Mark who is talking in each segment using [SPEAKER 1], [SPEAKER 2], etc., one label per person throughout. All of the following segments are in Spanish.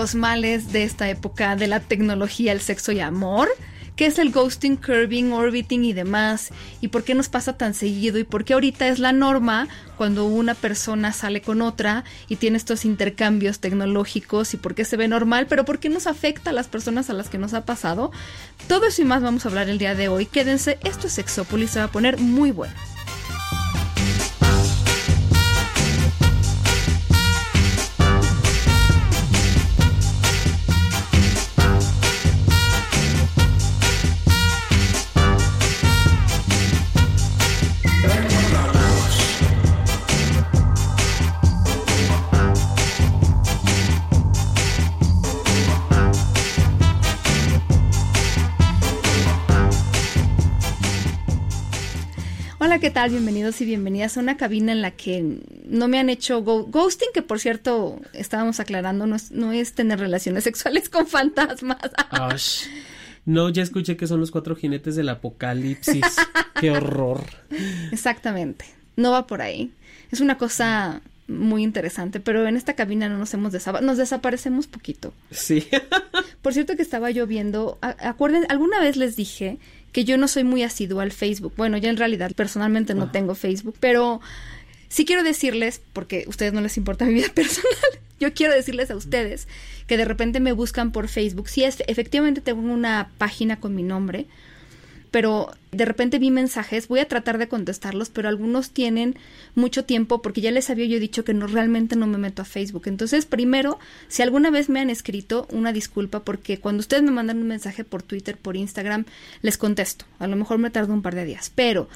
[SPEAKER 1] Los males de esta época de la tecnología, el sexo y amor? ¿Qué es el ghosting, curving, orbiting y demás? ¿Y por qué nos pasa tan seguido? ¿Y por qué ahorita es la norma cuando una persona sale con otra y tiene estos intercambios tecnológicos? ¿Y por qué se ve normal? ¿Pero por qué nos afecta a las personas a las que nos ha pasado? Todo eso y más vamos a hablar el día de hoy. Quédense, esto es Sexópolis, se va a poner muy bueno. ¿Qué tal? Bienvenidos y bienvenidas a una cabina en la que no me han hecho ghosting, que por cierto, estábamos aclarando, no es, no es tener relaciones sexuales con fantasmas.
[SPEAKER 2] No, ya escuché que son los cuatro jinetes del apocalipsis. ¡Qué horror!
[SPEAKER 1] Exactamente, no va por ahí. Es una cosa muy interesante, pero en esta cabina no nos hemos desaparecido, nos desaparecemos poquito.
[SPEAKER 2] Sí.
[SPEAKER 1] Por cierto que estaba yo viendo, acuerden, alguna vez les dije que yo no soy muy asidua al Facebook. Bueno, ya en realidad personalmente no tengo Facebook, pero sí quiero decirles, porque a ustedes no les importa mi vida personal, yo quiero decirles a ustedes que de repente me buscan por Facebook. Sí, es, efectivamente tengo una página con mi nombre, pero de repente vi mensajes, voy a tratar de contestarlos, pero algunos tienen mucho tiempo porque ya les había yo dicho que no realmente no me meto a Facebook. Entonces, primero, si alguna vez me han escrito, una disculpa porque cuando ustedes me mandan un mensaje por Twitter, por Instagram, les contesto. A lo mejor me tardo un par de días, pero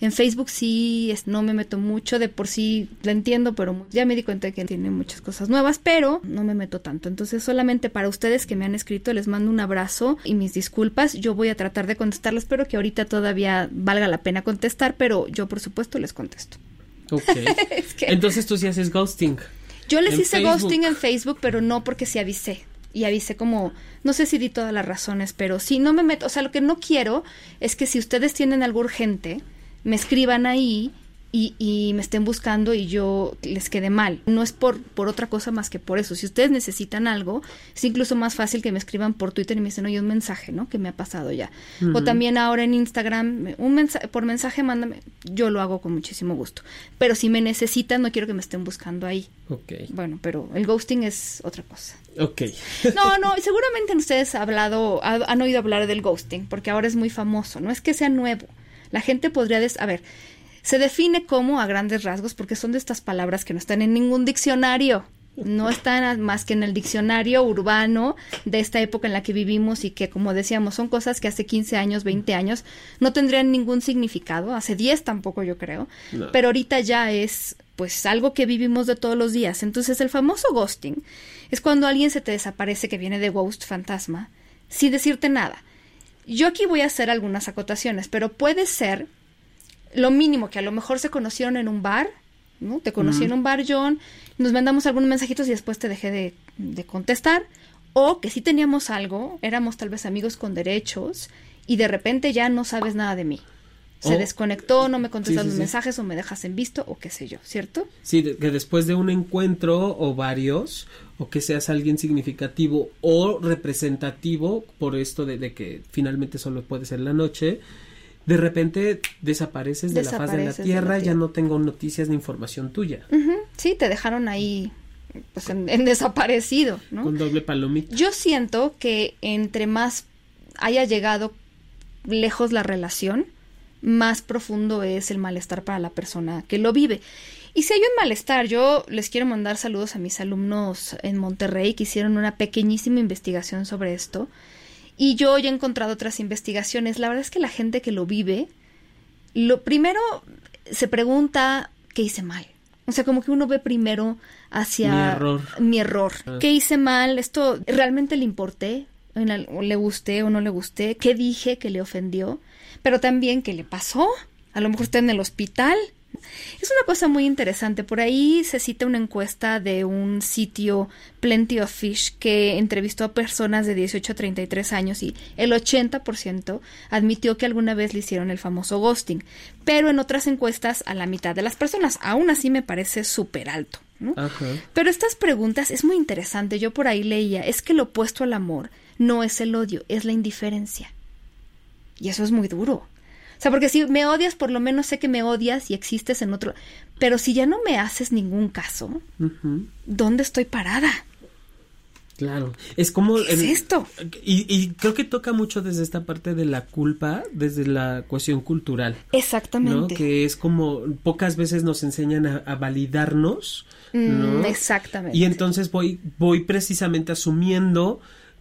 [SPEAKER 1] en Facebook sí es, no me meto mucho, de por sí la entiendo, pero ya me di cuenta de que tiene muchas cosas nuevas, pero no me meto tanto. Entonces solamente para ustedes que me han escrito les mando un abrazo y mis disculpas. Yo voy a tratar de contestarles, espero que ahorita todavía valga la pena contestar, pero yo por supuesto les contesto.
[SPEAKER 2] Ok. Entonces tú sí haces ghosting.
[SPEAKER 1] Yo les hice ghosting en Facebook, pero no porque sí avisé y avisé como, no sé si di todas las razones, pero si no me meto, o sea, lo que no quiero es que si ustedes tienen algo urgente, me escriban ahí y, y, me estén buscando y yo les quede mal. No es por, por otra cosa más que por eso. Si ustedes necesitan algo, es incluso más fácil que me escriban por Twitter y me dicen, oye, un mensaje, ¿no? Que me ha pasado ya. O también ahora en Instagram, un mensaje, por mensaje mándame, yo lo hago con muchísimo gusto. Pero si me necesitan, no quiero que me estén buscando ahí.
[SPEAKER 2] Ok.
[SPEAKER 1] Bueno, pero el ghosting es otra cosa.
[SPEAKER 2] Ok.
[SPEAKER 1] no, no, seguramente ustedes han hablado, han oído hablar del ghosting, porque ahora es muy famoso. No es que sea nuevo la gente podría, a ver, se define como a grandes rasgos porque son de estas palabras que no están en ningún diccionario. No están más que en el diccionario urbano de esta época en la que vivimos y que, como decíamos, son cosas que hace 15 años, 20 años no tendrían ningún significado. Hace 10 tampoco, yo creo. Pero ahorita ya es, pues, algo que vivimos de todos los días. Entonces, el famoso ghosting es cuando alguien se te desaparece que viene de ghost, fantasma, sin decirte nada. Yo aquí voy a hacer algunas acotaciones, pero puede ser lo mínimo que a lo mejor se conocieron en un bar, ¿no? Te conocí en un bar, John, nos mandamos algunos mensajitos y después te dejé de, de contestar, o que sí teníamos algo, éramos tal vez amigos con derechos y de repente ya no sabes nada de mí se desconectó, no me contestas los mensajes o me dejas en visto o qué sé yo, ¿cierto?
[SPEAKER 2] Sí, que después de un encuentro o varios, o que seas alguien significativo o representativo por esto de, que finalmente solo puede ser la noche, de repente desapareces de la faz de la tierra, ya no tengo noticias ni información tuya.
[SPEAKER 1] Sí, te dejaron ahí pues en, en, desaparecido, ¿no?
[SPEAKER 2] Con doble palomita.
[SPEAKER 1] Yo siento que entre más haya llegado lejos la relación, más profundo es el malestar para la persona que lo vive. Y si hay un malestar, yo les quiero mandar saludos a mis alumnos en Monterrey que hicieron una pequeñísima investigación sobre esto. Y yo ya he encontrado otras investigaciones. La verdad es que la gente que lo vive, lo primero, se pregunta qué hice mal. O sea, como que uno ve primero hacia
[SPEAKER 2] Mi error.
[SPEAKER 1] mi error.
[SPEAKER 2] Ah.
[SPEAKER 1] ¿Qué hice mal? ¿Esto realmente le importé? ¿En al- o ¿Le gusté o no le gusté? ¿Qué dije que le ofendió? Pero también, ¿qué le pasó? A lo mejor está en el hospital. Es una cosa muy interesante. Por ahí se cita una encuesta de un sitio Plenty of Fish que entrevistó a personas de 18 a 33 años y el 80% admitió que alguna vez le hicieron el famoso ghosting. Pero en otras encuestas a la mitad de las personas. Aún así me parece súper alto. Pero estas preguntas es muy interesante. Yo por ahí leía, es que lo opuesto al amor no es el odio, es la indiferencia. Y eso es muy duro. O sea, porque si me odias, por lo menos sé que me odias y existes en otro. Pero si ya no me haces ningún caso. ¿dónde estoy parada?
[SPEAKER 2] Claro, es como...
[SPEAKER 1] ¿Qué es esto?
[SPEAKER 2] Y, y creo que toca mucho desde esta parte de la culpa, desde la cuestión cultural, ¿no?
[SPEAKER 1] Exactamente.
[SPEAKER 2] Que es como pocas veces nos enseñan a, a validarnos, ¿no?
[SPEAKER 1] Mm, exactamente.
[SPEAKER 2] Y entonces voy, voy precisamente asumiendo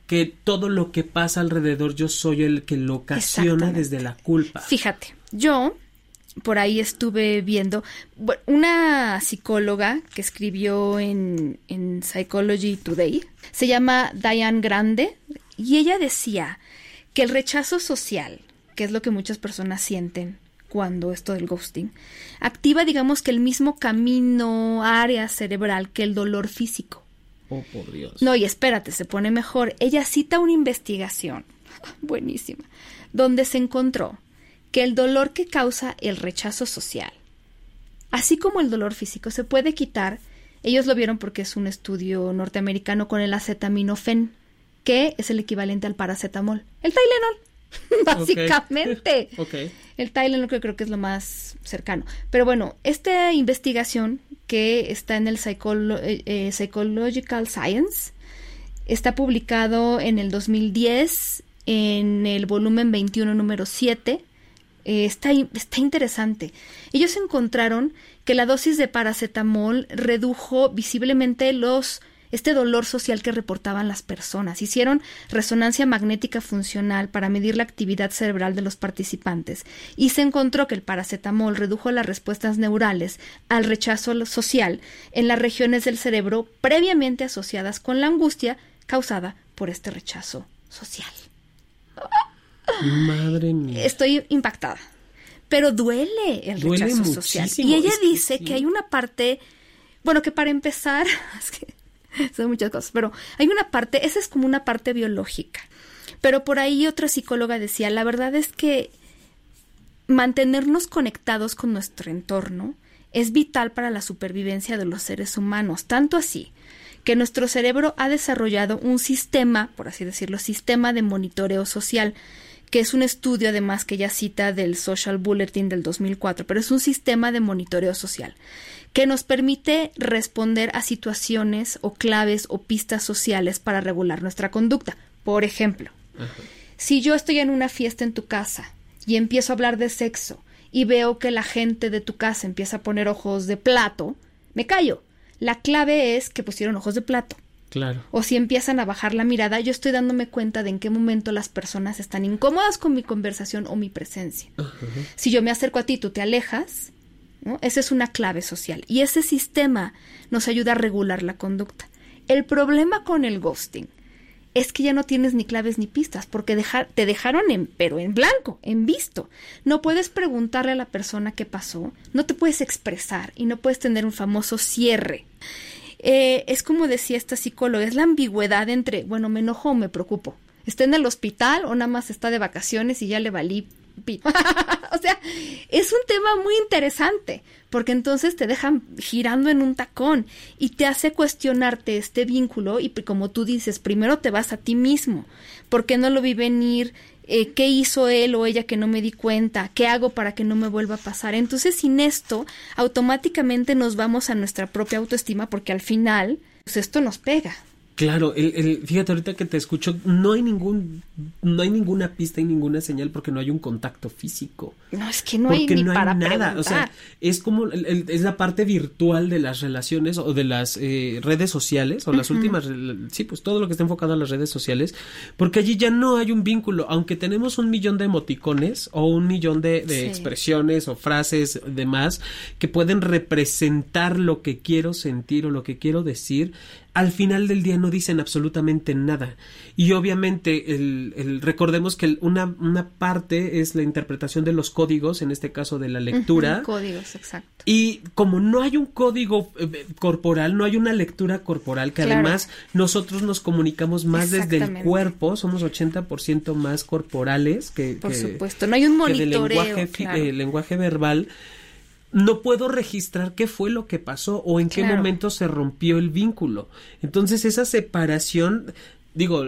[SPEAKER 2] que todo lo que pasa alrededor yo soy el que lo ocasiona desde la culpa.
[SPEAKER 1] Fíjate, yo por ahí estuve viendo una psicóloga que escribió en, en Psychology Today, se llama Diane Grande, y ella decía que el rechazo social, que es lo que muchas personas sienten cuando esto del ghosting, activa digamos que el mismo camino, área cerebral que el dolor físico.
[SPEAKER 2] Oh, por Dios.
[SPEAKER 1] No, y espérate, se pone mejor. Ella cita una investigación, buenísima, donde se encontró que el dolor que causa el rechazo social, así como el dolor físico, se puede quitar. Ellos lo vieron porque es un estudio norteamericano con el acetaminofén, que es el equivalente al paracetamol. El Tylenol, básicamente. El Tylenol que creo que es lo más cercano. Pero bueno, esta investigación que está en el Psycholo- eh, eh, Psychological Science está publicado en el 2010 en el volumen 21 número 7. Eh, está, está interesante. Ellos encontraron que la dosis de paracetamol redujo visiblemente los este dolor social que reportaban las personas. Hicieron resonancia magnética funcional para medir la actividad cerebral de los participantes y se encontró que el paracetamol redujo las respuestas neurales al rechazo social en las regiones del cerebro previamente asociadas con la angustia causada por este rechazo social.
[SPEAKER 2] Madre mía.
[SPEAKER 1] Estoy impactada. Pero duele el
[SPEAKER 2] Duele
[SPEAKER 1] rechazo social. Y ella dice que hay una parte, bueno, que para empezar, es que son muchas cosas, pero hay una parte, esa es como una parte biológica. Pero por ahí otra psicóloga decía, la verdad es que mantenernos conectados con nuestro entorno es vital para la supervivencia de los seres humanos, tanto así que nuestro cerebro ha desarrollado un sistema, por así decirlo, sistema de monitoreo social, que es un estudio además que ya cita del Social Bulletin del 2004, pero es un sistema de monitoreo social que nos permite responder a situaciones o claves o pistas sociales para regular nuestra conducta. Por ejemplo, si yo estoy en una fiesta en tu casa y empiezo a hablar de sexo y veo que la gente de tu casa empieza a poner ojos de plato, me callo. La clave es que pusieron ojos de plato.
[SPEAKER 2] Claro.
[SPEAKER 1] O si empiezan a bajar la mirada, yo estoy dándome cuenta de en qué momento las personas están incómodas con mi conversación o mi presencia. Si yo me acerco a ti, tú te alejas, ¿no? Esa es una clave social. Y ese sistema nos ayuda a regular la conducta. El problema con el ghosting es que ya no tienes ni claves ni pistas, porque dejar, te dejaron en, pero en blanco, en visto. No puedes preguntarle a la persona qué pasó, no te puedes expresar y no puedes tener un famoso cierre. Eh, es como decía esta psicóloga, es la ambigüedad entre, bueno, me enojo o me preocupo. ¿Está en el hospital o nada más está de vacaciones y ya le valí? o sea, es un tema muy interesante, porque entonces te dejan girando en un tacón y te hace cuestionarte este vínculo y como tú dices, primero te vas a ti mismo, ¿por qué no lo vi venir? Eh, ¿Qué hizo él o ella que no me di cuenta? ¿Qué hago para que no me vuelva a pasar? Entonces, sin esto, automáticamente nos vamos a nuestra propia autoestima porque al final, pues esto nos pega.
[SPEAKER 2] Claro, el, el, fíjate ahorita que te escucho, no hay ningún, no hay ninguna pista y ninguna señal porque no hay un contacto físico.
[SPEAKER 1] No, es que no hay ni para nada. Preguntar.
[SPEAKER 2] O sea, es como el, es la parte virtual de las relaciones o de las eh, redes sociales o las uh -huh. últimas, sí, pues todo lo que está enfocado a las redes sociales, porque allí ya no hay un vínculo, aunque tenemos un millón de emoticones o un millón de, de sí. expresiones o frases demás que pueden representar lo que quiero sentir o lo que quiero decir al final del día no dicen absolutamente nada. Y obviamente el, el recordemos que una, una, parte es la interpretación de los códigos, en este caso de la lectura.
[SPEAKER 1] Uh -huh, códigos, exacto.
[SPEAKER 2] Y como no hay un código eh, corporal, no hay una lectura corporal, que claro. además nosotros nos comunicamos más desde el cuerpo, somos 80% más corporales que...
[SPEAKER 1] Por
[SPEAKER 2] que,
[SPEAKER 1] supuesto, no hay un monitoreo.
[SPEAKER 2] lenguaje,
[SPEAKER 1] claro.
[SPEAKER 2] eh, lenguaje verbal no puedo registrar qué fue lo que pasó o en qué claro. momento se rompió el vínculo. Entonces esa separación, digo,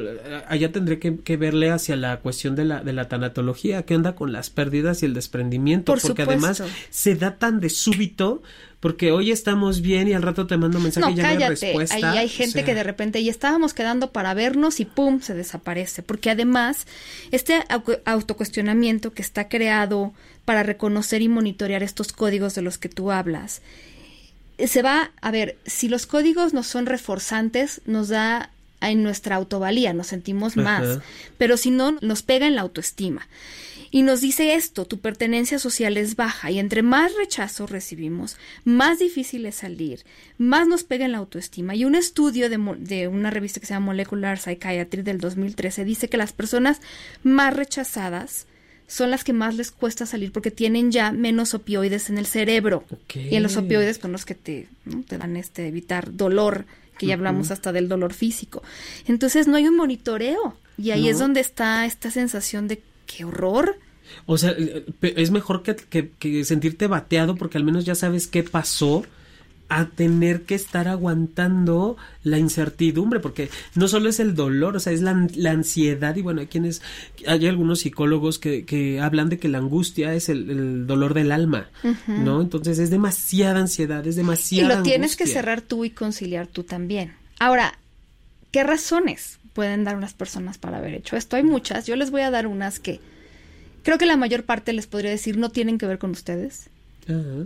[SPEAKER 2] allá tendré que, que, verle hacia la cuestión de la, de la tanatología, qué onda con las pérdidas y el desprendimiento,
[SPEAKER 1] Por
[SPEAKER 2] porque
[SPEAKER 1] supuesto.
[SPEAKER 2] además se da tan de súbito porque hoy estamos bien y al rato te mando mensaje
[SPEAKER 1] no,
[SPEAKER 2] y ya
[SPEAKER 1] cállate.
[SPEAKER 2] no hay respuesta.
[SPEAKER 1] Ahí hay gente o sea... que de repente ya estábamos quedando para vernos y pum, se desaparece. Porque además, este autocuestionamiento que está creado para reconocer y monitorear estos códigos de los que tú hablas, se va, a ver, si los códigos no son reforzantes, nos da en nuestra autovalía, nos sentimos más, Ajá. pero si no, nos pega en la autoestima. Y nos dice esto, tu pertenencia social es baja y entre más rechazo recibimos, más difícil es salir, más nos pega en la autoestima. Y un estudio de, de, una revista que se llama Molecular Psychiatry del 2013 dice que las personas más rechazadas son las que más les cuesta salir porque tienen ya menos opioides en el cerebro.
[SPEAKER 2] Okay.
[SPEAKER 1] Y en los opioides con los que te, ¿no? te dan este evitar dolor, que ya uh -huh. hablamos hasta del dolor físico. Entonces no hay un monitoreo. Y ahí no. es donde está esta sensación de qué horror.
[SPEAKER 2] O sea, es mejor que, que, que, sentirte bateado porque al menos ya sabes qué pasó a tener que estar aguantando la incertidumbre, porque no solo es el dolor, o sea, es la, la ansiedad, y bueno, hay quienes, hay algunos psicólogos que, que hablan de que la angustia es el, el dolor del alma, uh -huh. ¿no? Entonces es demasiada ansiedad, es demasiada
[SPEAKER 1] Y lo
[SPEAKER 2] angustia.
[SPEAKER 1] tienes que cerrar tú y conciliar tú también. Ahora, ¿qué razones pueden dar unas personas para haber hecho esto? Hay muchas, yo les voy a dar unas que creo que la mayor parte les podría decir no tienen que ver con ustedes.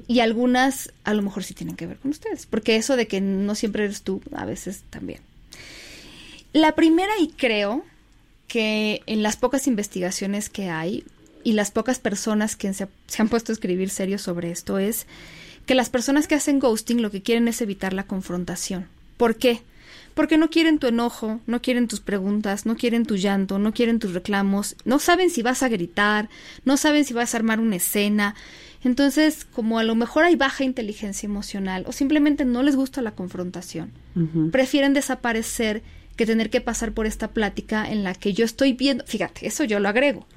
[SPEAKER 1] Y algunas a lo mejor sí tienen que ver con ustedes, porque eso de que no siempre eres tú, a veces también. La primera, y creo que en las pocas investigaciones que hay y las pocas personas que se, se han puesto a escribir serio sobre esto, es que las personas que hacen ghosting lo que quieren es evitar la confrontación. ¿Por qué? Porque no quieren tu enojo, no quieren tus preguntas, no quieren tu llanto, no quieren tus reclamos, no saben si vas a gritar, no saben si vas a armar una escena. Entonces, como a lo mejor hay baja inteligencia emocional o simplemente no les gusta la confrontación, uh -huh. prefieren desaparecer que tener que pasar por esta plática en la que yo estoy viendo, fíjate, eso yo lo agrego,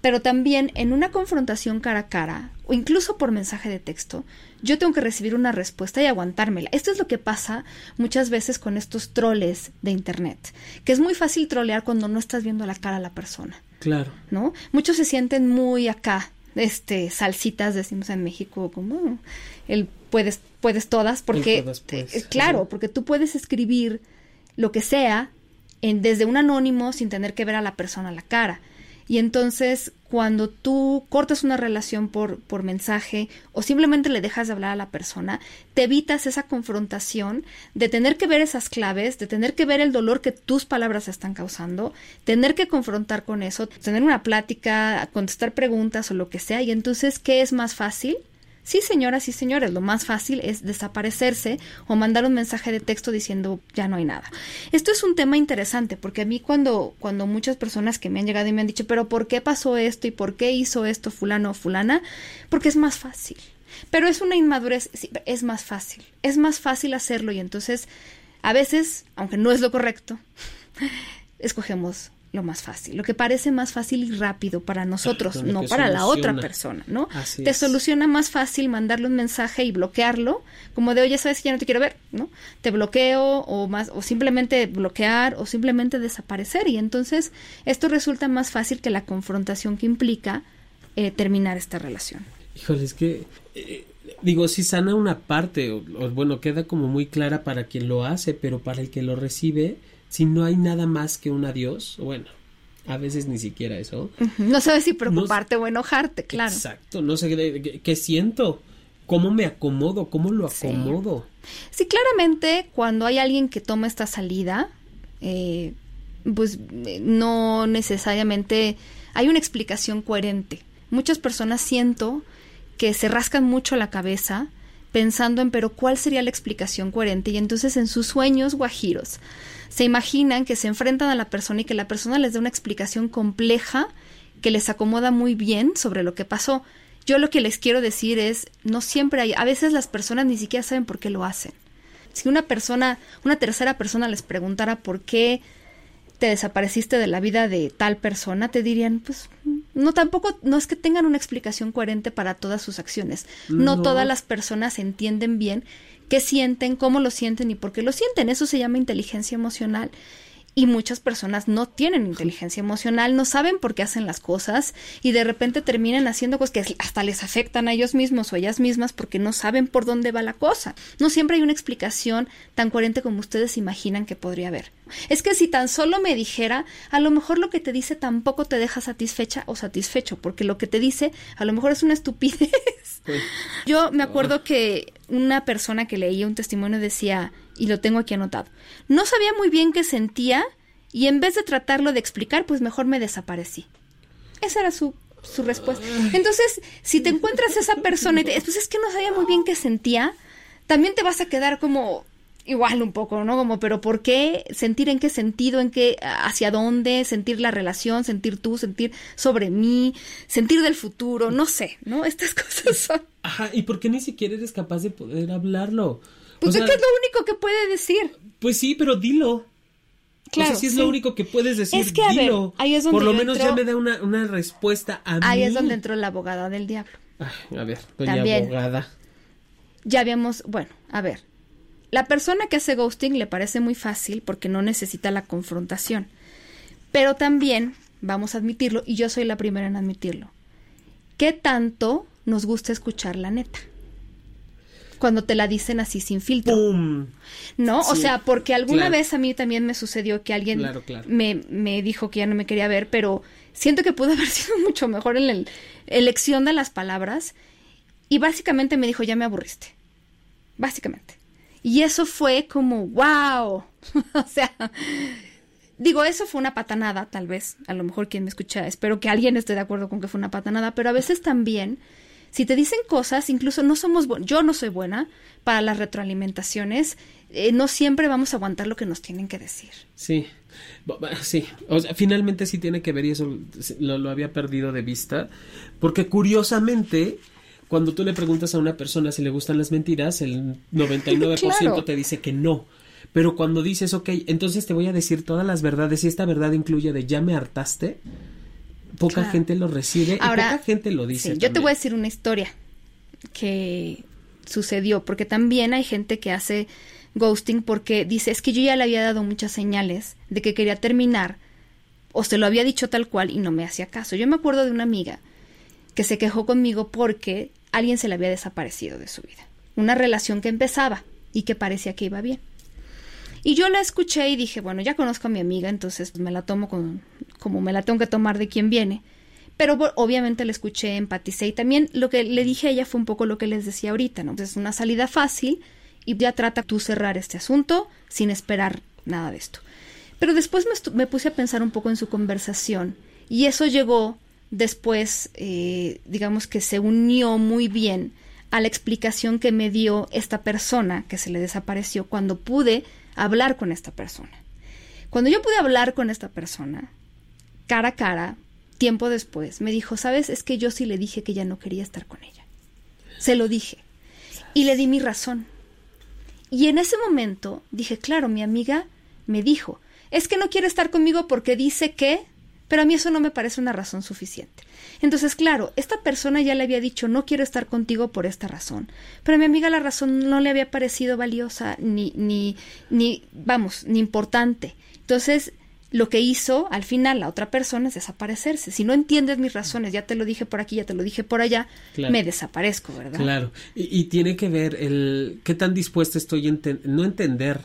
[SPEAKER 1] pero también en una confrontación cara a cara o incluso por mensaje de texto, yo tengo que recibir una respuesta y aguantármela. Esto es lo que pasa muchas veces con estos troles de internet, que es muy fácil trolear cuando no estás viendo la cara a la persona.
[SPEAKER 2] Claro.
[SPEAKER 1] ¿No? Muchos se sienten muy acá, este salsitas decimos en México como el puedes puedes todas porque
[SPEAKER 2] todas puedes.
[SPEAKER 1] Eh, claro, porque tú puedes escribir lo que sea en, desde un anónimo sin tener que ver a la persona a la cara. Y entonces, cuando tú cortas una relación por, por mensaje o simplemente le dejas de hablar a la persona, te evitas esa confrontación de tener que ver esas claves, de tener que ver el dolor que tus palabras están causando, tener que confrontar con eso, tener una plática, contestar preguntas o lo que sea. Y entonces, ¿qué es más fácil? Sí, señoras y señores, lo más fácil es desaparecerse o mandar un mensaje de texto diciendo ya no hay nada. Esto es un tema interesante porque a mí cuando, cuando muchas personas que me han llegado y me han dicho, pero ¿por qué pasó esto y por qué hizo esto fulano o fulana? Porque es más fácil. Pero es una inmadurez, sí, es más fácil. Es más fácil hacerlo y entonces a veces, aunque no es lo correcto, escogemos lo más fácil, lo que parece más fácil y rápido para nosotros, no para soluciona. la otra persona, ¿no?
[SPEAKER 2] Así
[SPEAKER 1] te
[SPEAKER 2] es.
[SPEAKER 1] soluciona más fácil mandarle un mensaje y bloquearlo, como de, oye, sabes que ya no te quiero ver, ¿no? Te bloqueo o más, o simplemente bloquear o simplemente desaparecer. Y entonces esto resulta más fácil que la confrontación que implica eh, terminar esta relación.
[SPEAKER 2] Híjole, es que eh, digo, si sana una parte, o, o bueno, queda como muy clara para quien lo hace, pero para el que lo recibe, si no hay nada más que un adiós, bueno, a veces ni siquiera eso.
[SPEAKER 1] No sabes si preocuparte o enojarte, claro.
[SPEAKER 2] Exacto, no sé qué, siento, cómo me acomodo, cómo lo acomodo.
[SPEAKER 1] Sí. claramente cuando hay alguien que toma esta salida, eh, pues no necesariamente hay una explicación coherente. Muchas personas siento que se rascan mucho la cabeza pensando en pero cuál sería la explicación coherente y entonces en sus sueños guajiros se imaginan que se enfrentan a la persona y que la persona les da una explicación compleja que les acomoda muy bien sobre lo que pasó. Yo lo que les quiero decir es, no siempre hay, a veces las personas ni siquiera saben por qué lo hacen. Si una persona, una tercera persona les preguntara por qué te desapareciste de la vida de tal persona, te dirían, pues no tampoco, no es que tengan una explicación coherente para todas sus acciones. no. todas las personas entienden bien qué sienten, cómo lo sienten y por qué lo sienten. Eso se llama inteligencia emocional y muchas personas no tienen inteligencia emocional, no saben por qué hacen las cosas y de repente terminan haciendo cosas que hasta les afectan a ellos mismos o a ellas mismas porque no saben por dónde va la cosa. No siempre hay una explicación tan coherente como ustedes imaginan que podría haber. Es que si tan solo me dijera, a lo mejor lo que te dice tampoco te deja satisfecha o satisfecho, porque lo que te dice a lo mejor es una estupidez. Yo me acuerdo que una persona que leía un testimonio decía, y lo tengo aquí anotado. No sabía muy bien qué sentía y en vez de tratarlo de explicar, pues mejor me desaparecí. Esa era su, su respuesta. Entonces, si te encuentras esa persona y te, pues es que no sabía muy bien qué sentía, también te vas a quedar como igual un poco, ¿no? Como, pero ¿por qué? Sentir en qué sentido, en qué, hacia dónde, sentir la relación, sentir tú, sentir sobre mí, sentir del futuro, no sé, ¿no? Estas cosas son.
[SPEAKER 2] Ajá, ¿y por qué ni siquiera eres capaz de poder hablarlo?
[SPEAKER 1] Pues es que es lo único que puede decir.
[SPEAKER 2] Pues sí, pero dilo. Claro. O sea, si es lo único que puedes decir, es que, a Ver,
[SPEAKER 1] ahí es donde
[SPEAKER 2] Por lo menos ya me da una, una respuesta a
[SPEAKER 1] mí. Ahí es donde entró la abogada del diablo.
[SPEAKER 2] a ver, doña También, abogada.
[SPEAKER 1] Ya habíamos, bueno, a ver. La persona que hace ghosting le parece muy fácil porque no necesita la confrontación. Pero también, vamos a admitirlo, y yo soy la primera en admitirlo, ¿qué tanto nos gusta escuchar la neta? cuando te la dicen así sin filtro. ¿No? O sea, porque alguna vez a mí también me sucedió que alguien Me, me, dijo que ya no me quería ver, pero siento que pudo haber sido mucho mejor en la elección de las palabras. Y básicamente me dijo, ya me aburriste. Básicamente. Y eso fue como, wow. o sea, digo, eso fue una patanada, tal vez. A lo mejor quien me escucha, espero que alguien esté de acuerdo con que fue una patanada, pero a veces también si te dicen cosas, incluso no somos, yo no soy buena para las retroalimentaciones, eh, no siempre vamos a aguantar lo que nos tienen que decir.
[SPEAKER 2] Sí, sí, o sea, finalmente sí tiene que ver y eso lo, había perdido de vista, porque curiosamente cuando tú le preguntas a una persona si le gustan las mentiras, el 99% te dice que no. Pero cuando dices, ok, entonces te voy a decir todas las verdades y esta verdad incluye de ya me hartaste, poca gente lo recibe Ahora, y poca gente lo dice.
[SPEAKER 1] yo te voy a decir una historia que sucedió, porque también hay gente que hace ghosting porque dice, es que yo ya le había dado muchas señales de que quería terminar, o se lo había dicho tal cual y no me hacía caso. Yo me acuerdo de una amiga que se quejó conmigo porque alguien se le había desaparecido de su vida. Una relación que empezaba y que parecía que iba bien. Y yo la escuché y dije, bueno, ya conozco a mi amiga, entonces me la tomo con, como me la tengo que tomar de quien viene. Pero obviamente la escuché, empaticé y también lo que le dije a ella fue un poco lo que les decía ahorita, ¿no? Es una salida fácil y ya trata tú cerrar este asunto sin esperar nada de esto. Pero después me, puse a pensar un poco en su conversación y eso llegó después, eh, digamos que se unió muy bien a la explicación que me dio esta persona que se le desapareció cuando pude hablar con esta persona. Cuando yo pude hablar con esta persona, cara a cara, tiempo después, me dijo, sabes, es que yo sí le dije que ya no quería estar con ella. Se lo dije. Y le di mi razón. Y en ese momento dije, claro, mi amiga me dijo, es que no quiere estar conmigo porque dice que, pero a mí eso no me parece una razón suficiente. Entonces, claro, esta persona ya le había dicho no quiero estar contigo por esta razón, pero a mi amiga la razón no le había parecido valiosa ni, ni, ni, vamos, ni importante. Entonces, lo que hizo al final la otra persona es desaparecerse. Si no entiendes mis razones, ya te lo dije por aquí, ya te lo dije por allá, me desaparezco, ¿verdad?
[SPEAKER 2] Claro, y, tiene que ver el qué tan dispuesta estoy a no entender,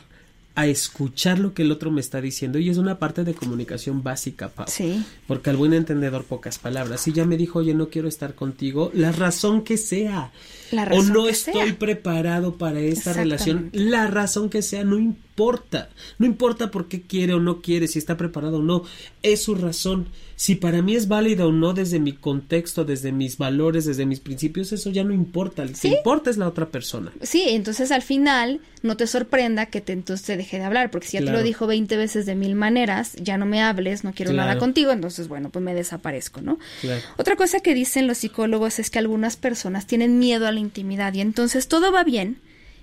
[SPEAKER 2] a escuchar lo que el otro me está diciendo y es una parte de comunicación básica, Pau.
[SPEAKER 1] Sí.
[SPEAKER 2] Porque al buen entendedor pocas palabras. Si ya me dijo, oye, no quiero estar contigo, la razón que sea.
[SPEAKER 1] La
[SPEAKER 2] o no
[SPEAKER 1] que
[SPEAKER 2] estoy
[SPEAKER 1] sea.
[SPEAKER 2] preparado para esta relación, la razón que sea, no importa. No importa por qué quiere o no quiere, si está preparado o no. Es su razón. Si para mí es válido o no desde mi contexto, desde mis valores, desde mis principios, eso ya no importa. Lo que importa es la otra persona.
[SPEAKER 1] Sí, entonces al final no te sorprenda que te, entonces te deje de hablar, porque si ya te lo dijo 20 veces de mil maneras, ya no me hables, no quiero nada contigo, entonces bueno, pues me desaparezco, ¿no?
[SPEAKER 2] Claro.
[SPEAKER 1] Otra cosa que dicen los psicólogos es que algunas personas tienen miedo a la intimidad. Y entonces todo va bien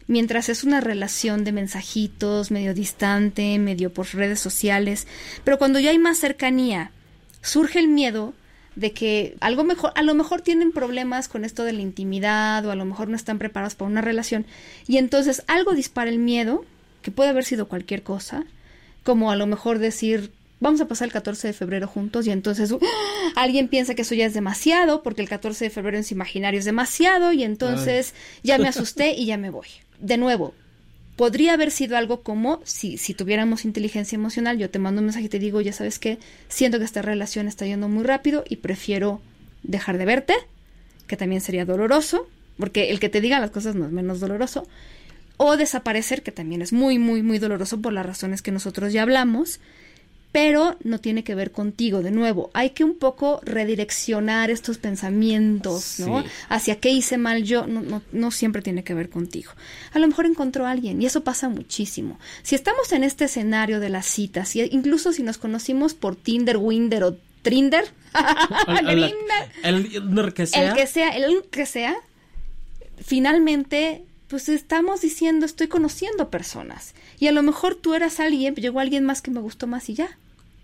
[SPEAKER 1] mientras es una relación de mensajitos, medio distante, medio por redes sociales, pero cuando ya hay más cercanía, surge el miedo de que algo mejor, a lo mejor tienen problemas con esto de la intimidad o a lo mejor no están preparados para una relación. Y entonces algo dispara el miedo, que puede haber sido cualquier cosa, como a lo mejor decir, vamos a pasar el 14 de febrero juntos y entonces ¡uh! alguien piensa que eso ya es demasiado porque el 14 de febrero en su imaginario es demasiado y entonces ya me asusté y ya me voy. De nuevo, podría haber sido algo como si, si tuviéramos inteligencia emocional, yo te mando un mensaje y te digo, ya sabes que siento que esta relación está yendo muy rápido y prefiero dejar de verte, que también sería doloroso, porque el que te diga las cosas no es menos doloroso, o desaparecer, que también es muy, muy, muy doloroso por las razones que nosotros ya hablamos, pero no tiene que ver contigo. De nuevo, hay que un poco redireccionar estos pensamientos, ¿no?
[SPEAKER 2] Sí.
[SPEAKER 1] Hacia qué hice mal yo, no, no, no siempre tiene que ver contigo. A lo mejor encontró a alguien, y eso pasa muchísimo. Si estamos en este escenario de las citas, y incluso si nos conocimos por Tinder, Winder o Trinder,
[SPEAKER 2] el que sea.
[SPEAKER 1] el que sea, el que sea, finalmente, pues estamos diciendo, estoy conociendo personas. Y a lo mejor tú eras alguien, llegó alguien más que me gustó más y ya.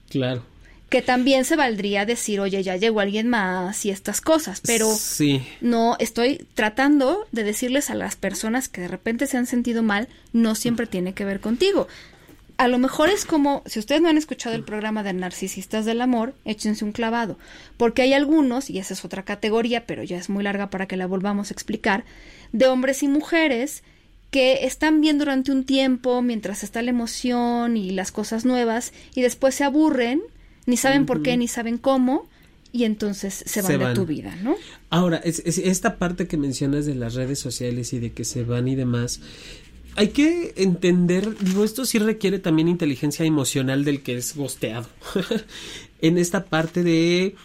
[SPEAKER 2] Claro.
[SPEAKER 1] Que también se valdría decir, oye, ya llegó alguien más y estas cosas, pero
[SPEAKER 2] Sí.
[SPEAKER 1] no estoy tratando de decirles a las personas que de repente se han sentido mal, no siempre tiene que ver contigo. A lo mejor es como, si ustedes no han escuchado el programa de Narcisistas del Amor, échense un clavado, porque hay algunos, y esa es otra categoría, pero ya es muy larga para que la volvamos a explicar, de hombres y mujeres que están bien durante un tiempo mientras está la emoción y las cosas nuevas, y después se aburren, ni saben por qué, ni saben cómo, y entonces se van,
[SPEAKER 2] Se
[SPEAKER 1] de tu vida, ¿no?
[SPEAKER 2] Ahora, es, es- esta parte que mencionas de las redes sociales y de que se van y demás, hay que entender, digo, esto sí requiere también inteligencia emocional del que es gosteado. en esta parte de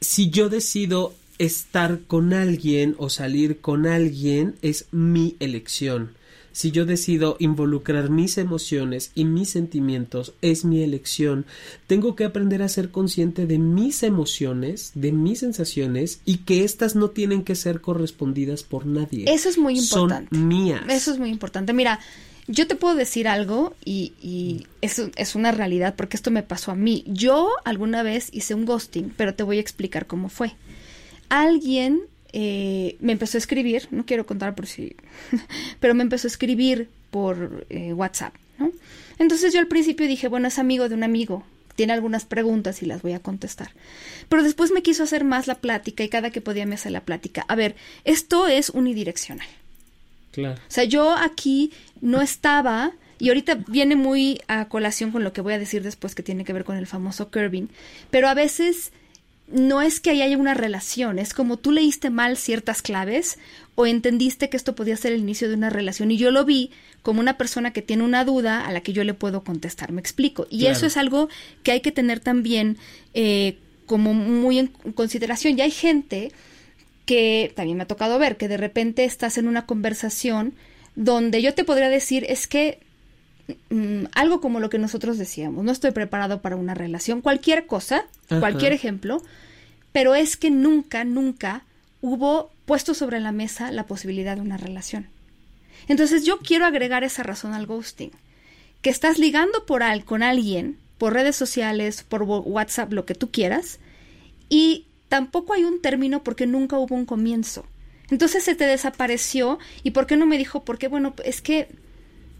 [SPEAKER 2] si yo decido estar con alguien o salir con alguien, es mi elección. Si yo decido involucrar mis emociones y mis sentimientos, es mi elección. Tengo que aprender a ser consciente de mis emociones, de mis sensaciones y que éstas no tienen que ser correspondidas por nadie.
[SPEAKER 1] Eso es muy importante.
[SPEAKER 2] Son mías.
[SPEAKER 1] Eso es muy importante. Mira, yo te puedo decir algo y, y eso es una realidad porque esto me pasó a mí. Yo alguna vez hice un ghosting, pero te voy a explicar cómo fue. Alguien eh, me empezó a escribir, no quiero contar por si, pero me empezó a escribir por eh, WhatsApp, ¿no? Entonces yo al principio dije, bueno, es amigo de un amigo, tiene algunas preguntas y las voy a contestar. Pero después me quiso hacer más la plática y cada que podía me hacía la plática. A ver, esto es unidireccional.
[SPEAKER 2] Claro.
[SPEAKER 1] O sea, yo aquí no estaba, y ahorita viene muy a colación con lo que voy a decir después que tiene que ver con el famoso curving, pero a veces no es que ahí haya una relación, es como tú leíste mal ciertas claves o entendiste que esto podía ser el inicio de una relación y yo lo vi como una persona que tiene una duda a la que yo le puedo contestar, me explico. Y
[SPEAKER 2] Claro.
[SPEAKER 1] eso es algo que hay que tener también eh, como muy en consideración. Y hay gente que también me ha tocado ver que de repente estás en una conversación donde yo te podría decir es que mm, algo como lo que nosotros decíamos, no estoy preparado para una relación, cualquier cosa,
[SPEAKER 2] Ajá.
[SPEAKER 1] cualquier ejemplo, pero es que nunca, nunca hubo puesto sobre la mesa la posibilidad de una relación. Entonces yo quiero agregar esa razón al ghosting, que estás ligando por al, con alguien, por redes sociales, por WhatsApp, lo que tú quieras, y tampoco hay un término porque nunca hubo un comienzo. Entonces se te desapareció y ¿por qué no me dijo? Porque bueno, es que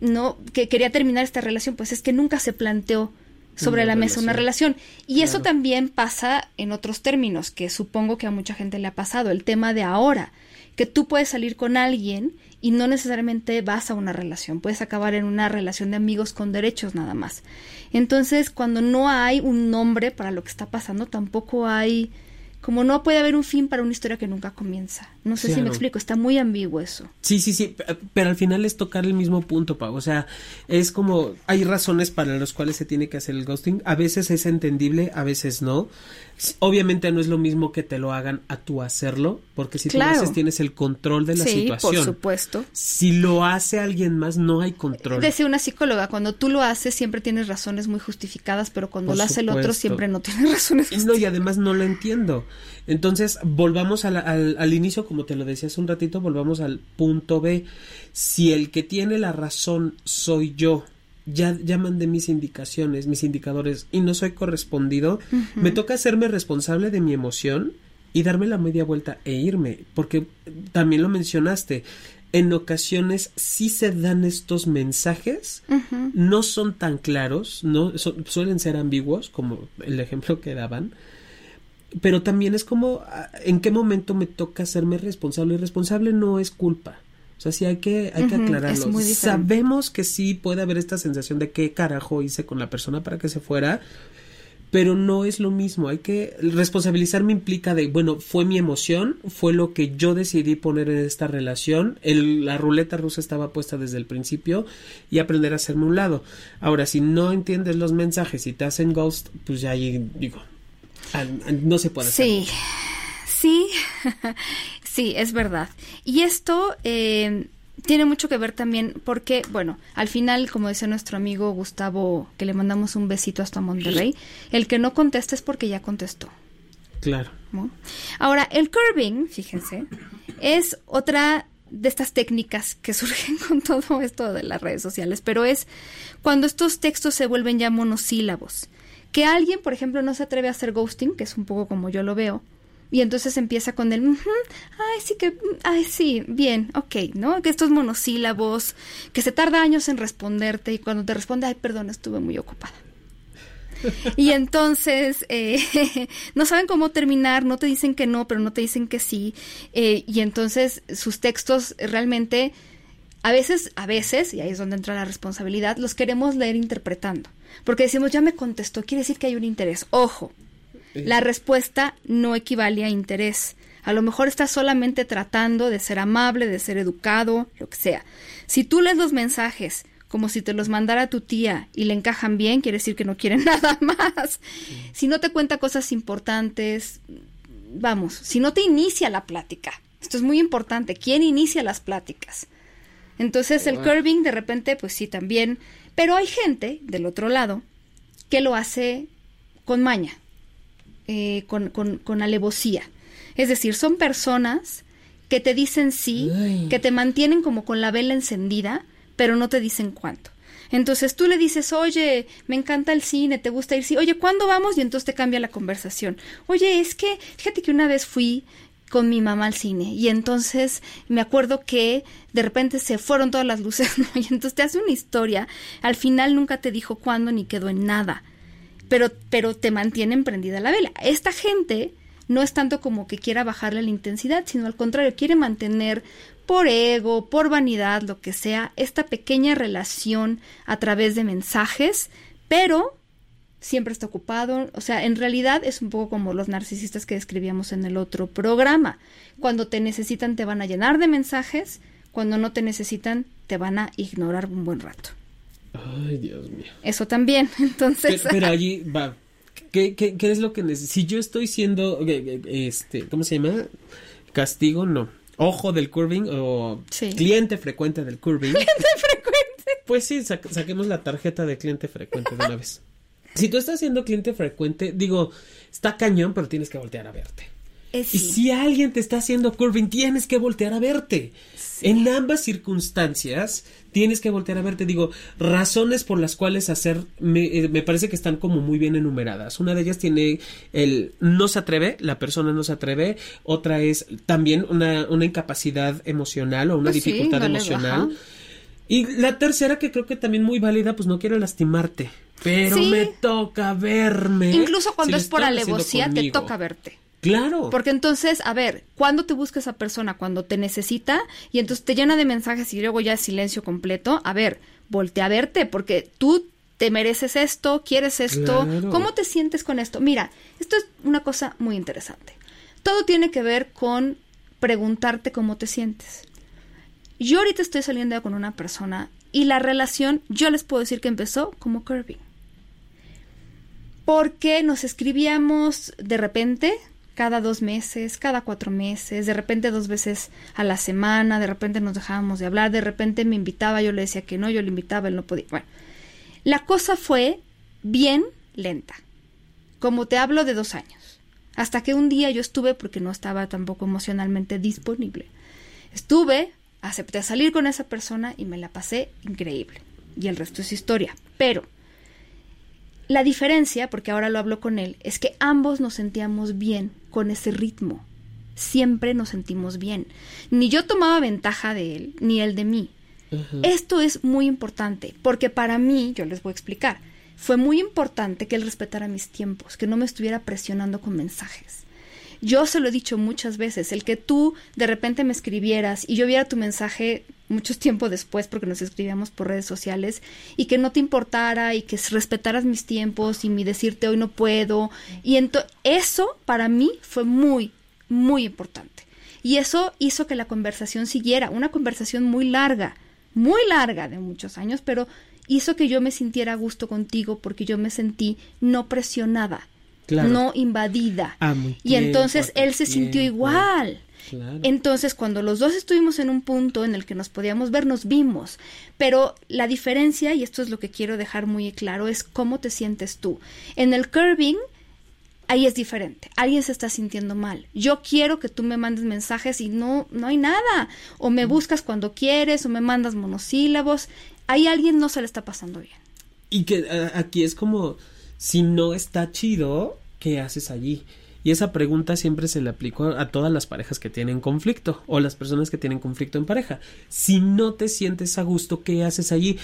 [SPEAKER 1] no que quería terminar esta relación, pues es que nunca se planteó sobre
[SPEAKER 2] Una
[SPEAKER 1] la mesa una relación. Y eso también pasa en otros términos, que supongo que a mucha gente le ha pasado, el tema de ahora, que tú puedes salir con alguien y no necesariamente vas a una relación, puedes acabar en una relación de amigos con derechos nada más. Entonces, cuando no hay un nombre para lo que está pasando, tampoco hay como no puede haber un fin para una historia que nunca comienza. No sé si me explico, está muy ambiguo eso.
[SPEAKER 2] Sí, sí, sí, pero al final es tocar el mismo punto, Pau. O sea, es como, hay razones para las cuales se tiene que hacer el ghosting. A veces es entendible, a veces no. Obviamente no es lo mismo que te lo hagan a tú hacerlo, porque si tú lo haces tienes el control de la sí, situación.
[SPEAKER 1] por supuesto.
[SPEAKER 2] Si lo hace alguien más, no hay control.
[SPEAKER 1] Decía una psicóloga, cuando tú lo haces siempre tienes razones muy justificadas, pero cuando lo hace el otro siempre no tienes razones
[SPEAKER 2] justificadas. No, y además no lo entiendo. Entonces, volvamos al, al inicio, como te lo decía hace un ratito, volvamos al punto B. Si el que tiene la razón soy yo, ya, ya mandé mis indicaciones, mis indicadores y no soy correspondido, me toca hacerme responsable de mi emoción y darme la media vuelta e irme, porque también lo mencionaste, en ocasiones sí se dan estos mensajes, no son tan claros, no suelen ser ambiguos, como el ejemplo que daban, pero también es como ah, en qué momento me toca hacerme responsable y responsable no es culpa o sea, sí hay que, hay que aclararlo. Sabemos que sí puede haber esta sensación de qué carajo hice con la persona para que se fuera, pero no es lo mismo. Hay que responsabilizarme implica de, bueno, fue mi emoción, fue lo que yo decidí poner en esta relación, el, la ruleta rusa estaba puesta desde el principio y aprender a hacerme un lado. Ahora, si no entiendes los mensajes y te hacen ghost, pues ya ahí digo, no se puede hacer.
[SPEAKER 1] Sí. Sí, sí, es verdad. Y esto eh, tiene mucho que ver también porque, bueno, al final, como decía nuestro amigo Gustavo, que le mandamos un besito hasta Monterrey, el que no contesta es porque ya contestó.
[SPEAKER 2] Claro.
[SPEAKER 1] Ahora, el curving, fíjense, es otra de estas técnicas que surgen con todo esto de las redes sociales, pero es cuando estos textos se vuelven ya monosílabos. Que alguien, por ejemplo, no se atreve a hacer ghosting, que es un poco como yo lo veo, y entonces empieza con el, ay, sí que, ay, sí, bien, ok, ¿no? Que estos monosílabos, que se tarda años en responderte y cuando te responde, ay, perdón, estuve muy ocupada. Y entonces eh, no saben cómo terminar, no te dicen que no, pero no te dicen que sí. Eh, y entonces sus textos realmente, a veces, a veces, y ahí es donde entra la responsabilidad, los queremos leer interpretando. Porque decimos, ya me contestó, quiere decir que hay un interés. Ojo, la respuesta no equivale a interés. A lo mejor estás solamente tratando de ser amable, de ser educado, lo que sea. Si tú lees los mensajes como si te los mandara tu tía y le encajan bien, quiere decir que no quieren nada más. Si no te cuenta cosas importantes, vamos, si no te inicia la plática. Esto es muy importante. ¿Quién inicia las pláticas? Entonces el curving de repente, pues sí, también. Pero hay gente del otro lado que lo hace con maña. Eh, con, con, alevosía. Es decir, son personas que te dicen sí, que te mantienen como con la vela encendida, pero no te dicen cuánto. Entonces tú le dices, oye, me encanta el cine, te gusta ir, sí, oye, ¿cuándo vamos? Y entonces te cambia la conversación. Oye, es que, fíjate que una vez fui con mi mamá al cine. Y entonces me acuerdo que de repente se fueron todas las luces y entonces te hace una historia, al final nunca te dijo cuándo ni quedó en nada. Pero, pero te mantienen prendida la vela. Esta gente no es tanto como que quiera bajarle la intensidad, sino al contrario, quiere mantener por ego, por vanidad, lo que sea, esta pequeña relación a través de mensajes, pero siempre está ocupado. O sea, en realidad es un poco como los narcisistas que describíamos en el otro programa. Cuando te necesitan te van a llenar de mensajes, cuando no te necesitan te van a ignorar un buen rato.
[SPEAKER 2] Ay, Dios mío.
[SPEAKER 1] Eso también, entonces.
[SPEAKER 2] Pero, allí va. ¿Qué, qué, qué es lo que necesito? Si yo estoy siendo, este, ¿cómo se llama? Castigo, no. Ojo del curving o cliente frecuente del curving.
[SPEAKER 1] Cliente frecuente.
[SPEAKER 2] Pues sí, saquemos la tarjeta de cliente frecuente de una vez. Si tú estás siendo cliente frecuente, digo, está cañón, pero tienes que voltear a verte. Y si alguien te está haciendo curving, tienes que voltear a verte. En ambas circunstancias, tienes que voltear a verte. Digo, razones por las cuales hacer, eh, me, parece que están como muy bien enumeradas. Una de ellas tiene el no se atreve, la persona no se atreve. Otra es también una, una incapacidad emocional o una pues dificultad emocional. Y la tercera, que creo que también muy válida, pues no quiero lastimarte. Pero me toca verme.
[SPEAKER 1] Incluso cuando es por alevosía, te toca verte
[SPEAKER 2] Claro.
[SPEAKER 1] Porque entonces, a ver, ¿cuándo te busca esa persona? Cuando te necesita y entonces te llena de mensajes y luego ya es silencio completo. A ver, voltea a verte porque tú te mereces esto, quieres esto.
[SPEAKER 2] Claro.
[SPEAKER 1] ¿Cómo te sientes con esto? Mira, esto es una cosa muy interesante. Todo tiene que ver con preguntarte cómo te sientes. Yo ahorita estoy saliendo con una persona y la relación, yo les puedo decir que empezó como Kirby. Porque nos escribíamos de repente, cada dos meses, cada cuatro meses, de repente dos veces a la semana, de repente nos dejábamos de hablar, de repente me invitaba, yo le decía que no, yo le invitaba, él no podía. Bueno, la cosa fue bien lenta, como te hablo de dos años, hasta que un día yo estuve, porque no estaba tampoco emocionalmente disponible, estuve, acepté salir con esa persona y me la pasé increíble. Y el resto es historia. Pero la diferencia, porque ahora lo hablo con él, es que ambos nos sentíamos bien con ese ritmo. Siempre nos sentimos bien. Ni yo tomaba ventaja de él, ni él de mí. Esto es muy importante, porque para mí, yo les voy a explicar, fue muy importante que él respetara mis tiempos, que no me estuviera presionando con mensajes. Yo se lo he dicho muchas veces, el que tú de repente me escribieras y yo viera tu mensaje mucho tiempo después porque nos escribíamos por redes sociales y que no te importara y que respetaras mis tiempos y mi decirte hoy no puedo y eso para mí fue muy muy importante. Y eso hizo que la conversación siguiera una conversación muy larga muy larga de muchos años pero hizo que yo me sintiera a gusto contigo porque yo me sentí no presionada
[SPEAKER 2] Claro.
[SPEAKER 1] no invadida.
[SPEAKER 2] A mi
[SPEAKER 1] y entonces él se sintió igual
[SPEAKER 2] Claro.
[SPEAKER 1] entonces, cuando los dos estuvimos en un punto en el que nos podíamos ver, nos vimos. Pero la diferencia, y esto es lo que quiero dejar muy claro, es cómo te sientes tú. En el curving, ahí es diferente. Alguien se está sintiendo mal. Yo quiero que tú me mandes mensajes y no, no hay nada. O me buscas cuando quieres, o me mandas monosílabos. Ahí alguien no se le está pasando bien.
[SPEAKER 2] Y que eh, aquí es como, si no está chido, ¿qué haces allí? Y esa pregunta siempre se le aplicó a todas las parejas que tienen conflicto o las personas que tienen conflicto en pareja. Si no te sientes a gusto, ¿qué haces allí?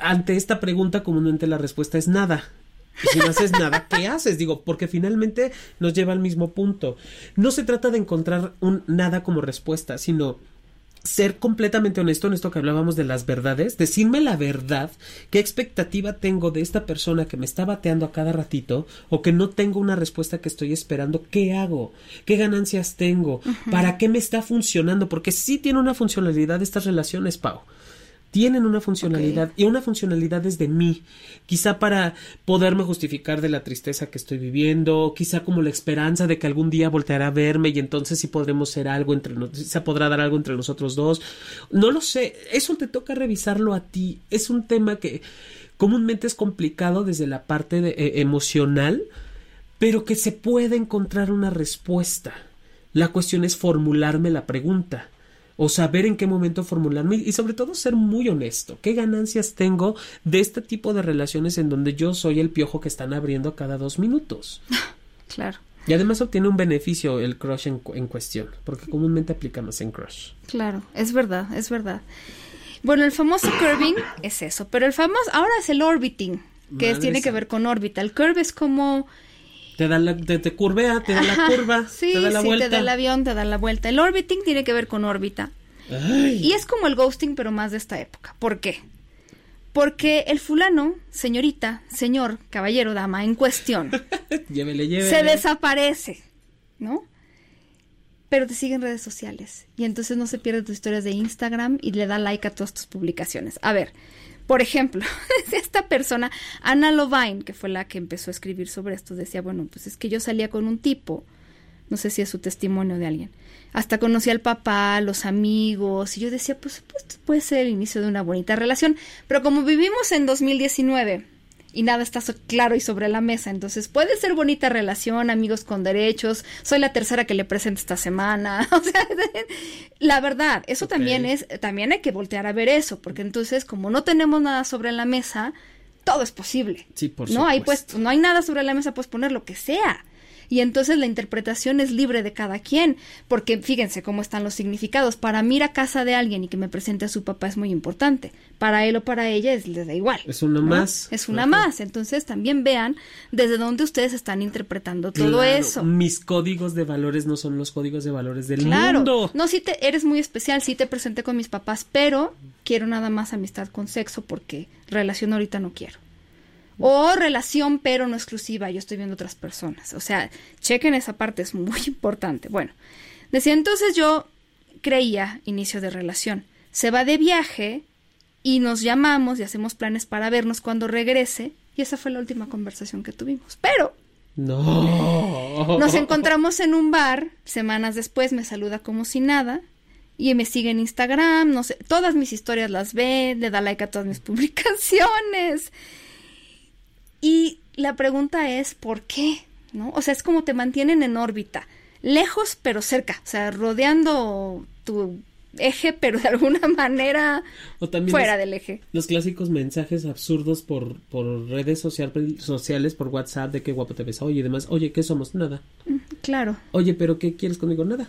[SPEAKER 2] Ante esta pregunta comúnmente la respuesta es nada. Y si no haces nada, ¿qué haces? Digo, porque finalmente nos lleva al mismo punto. No se trata de encontrar un nada como respuesta, sino ser completamente honesto en esto que hablábamos de las verdades, decirme la verdad, qué expectativa tengo de esta persona que me está bateando a cada ratito o que no tengo una respuesta que estoy esperando, ¿qué hago? ¿Qué ganancias tengo? ¿Para qué me está funcionando? Porque sí tiene una funcionalidad estas relaciones, Pau. Tienen una funcionalidad y una funcionalidad desde mí, quizá para poderme justificar de la tristeza que estoy viviendo, quizá como la esperanza de que algún día volteará a verme y entonces sí podremos ser algo entre nosotros, se podrá dar algo entre nosotros dos. No lo sé, eso te toca revisarlo a ti. Es un tema que comúnmente es complicado desde la parte de- eh, emocional, pero que se puede encontrar una respuesta. La cuestión es formularme la pregunta o saber en qué momento formularme y sobre todo ser muy honesto. ¿Qué ganancias tengo de este tipo de relaciones en donde yo soy el piojo que están abriendo cada dos minutos?
[SPEAKER 1] Claro.
[SPEAKER 2] Y además obtiene un beneficio el crush en, en cuestión, porque comúnmente aplicamos en crush.
[SPEAKER 1] Claro, es verdad, es verdad. Bueno, el famoso curving es eso, pero el famoso ahora es el orbiting, que es- tiene que ver con órbita. El curve es como
[SPEAKER 2] Te da la, te, te curvea, te da la curva,
[SPEAKER 1] sí,
[SPEAKER 2] te da la
[SPEAKER 1] sí,
[SPEAKER 2] vuelta.
[SPEAKER 1] te da el avión, te da la vuelta. El orbiting tiene que ver con órbita.
[SPEAKER 2] Ay,
[SPEAKER 1] Y es como el ghosting, pero más de esta época. ¿Por qué? Porque el fulano, señorita, señor, caballero, dama, en cuestión,
[SPEAKER 2] llévele, llévele.
[SPEAKER 1] se desaparece, ¿no? Pero te sigue en redes sociales. Y entonces no se pierde tus historias de Instagram y le da like a todas tus publicaciones. A ver, por ejemplo, esta persona, Ana Lovine, que fue la que empezó a escribir sobre esto, decía, bueno, pues es que yo salía con un tipo, no sé si es su testimonio de alguien, hasta conocí al papá, los amigos, y yo decía, pues, pues puede ser el inicio de una bonita relación, pero como vivimos en 2019 y nada está so- claro y sobre la mesa, entonces puede ser bonita relación, amigos con derechos, soy la tercera que le presento esta semana, o sea, la verdad, eso también es, también hay que voltear a ver eso, porque entonces como no tenemos nada sobre la mesa, todo es posible.
[SPEAKER 2] Sí, por
[SPEAKER 1] no hay
[SPEAKER 2] supuesto.
[SPEAKER 1] pues no hay nada sobre la mesa, puedes poner lo que sea. Y entonces la interpretación es libre de cada quien, porque fíjense cómo están los significados. Para mí ir a casa de alguien y que me presente a su papá es muy importante. Para él o para ella es, les da igual.
[SPEAKER 2] Es una más.
[SPEAKER 1] Es una más. Entonces también vean desde dónde ustedes están interpretando todo
[SPEAKER 2] Claro,
[SPEAKER 1] eso.
[SPEAKER 2] Mis códigos de valores no son los códigos de valores del
[SPEAKER 1] Claro.
[SPEAKER 2] mundo.
[SPEAKER 1] No, sí te, eres muy especial, sí te presenté con mis papás, pero quiero nada más amistad con sexo porque relación ahorita no quiero. O relación pero no exclusiva, yo estoy viendo otras personas. O sea, chequen esa parte, es muy importante. Bueno, decía entonces yo creía inicio de relación. Se va de viaje y nos llamamos y hacemos planes para vernos cuando regrese. Y esa fue la última conversación que tuvimos. Pero
[SPEAKER 2] No.
[SPEAKER 1] nos encontramos en un bar, semanas después me saluda como si nada y me sigue en Instagram, no sé, todas mis historias las ve, le da like a todas mis publicaciones. Y la pregunta es, ¿por qué? ¿No? O sea, es como te mantienen en órbita, lejos pero cerca, o sea, rodeando tu eje, pero de alguna manera
[SPEAKER 2] O también
[SPEAKER 1] fuera
[SPEAKER 2] los,
[SPEAKER 1] del eje.
[SPEAKER 2] los clásicos mensajes absurdos por, por redes social- sociales, por WhatsApp, de qué guapo te ves hoy y demás. Oye, ¿qué somos? Nada.
[SPEAKER 1] Claro.
[SPEAKER 2] Oye, ¿pero qué quieres conmigo? Nada.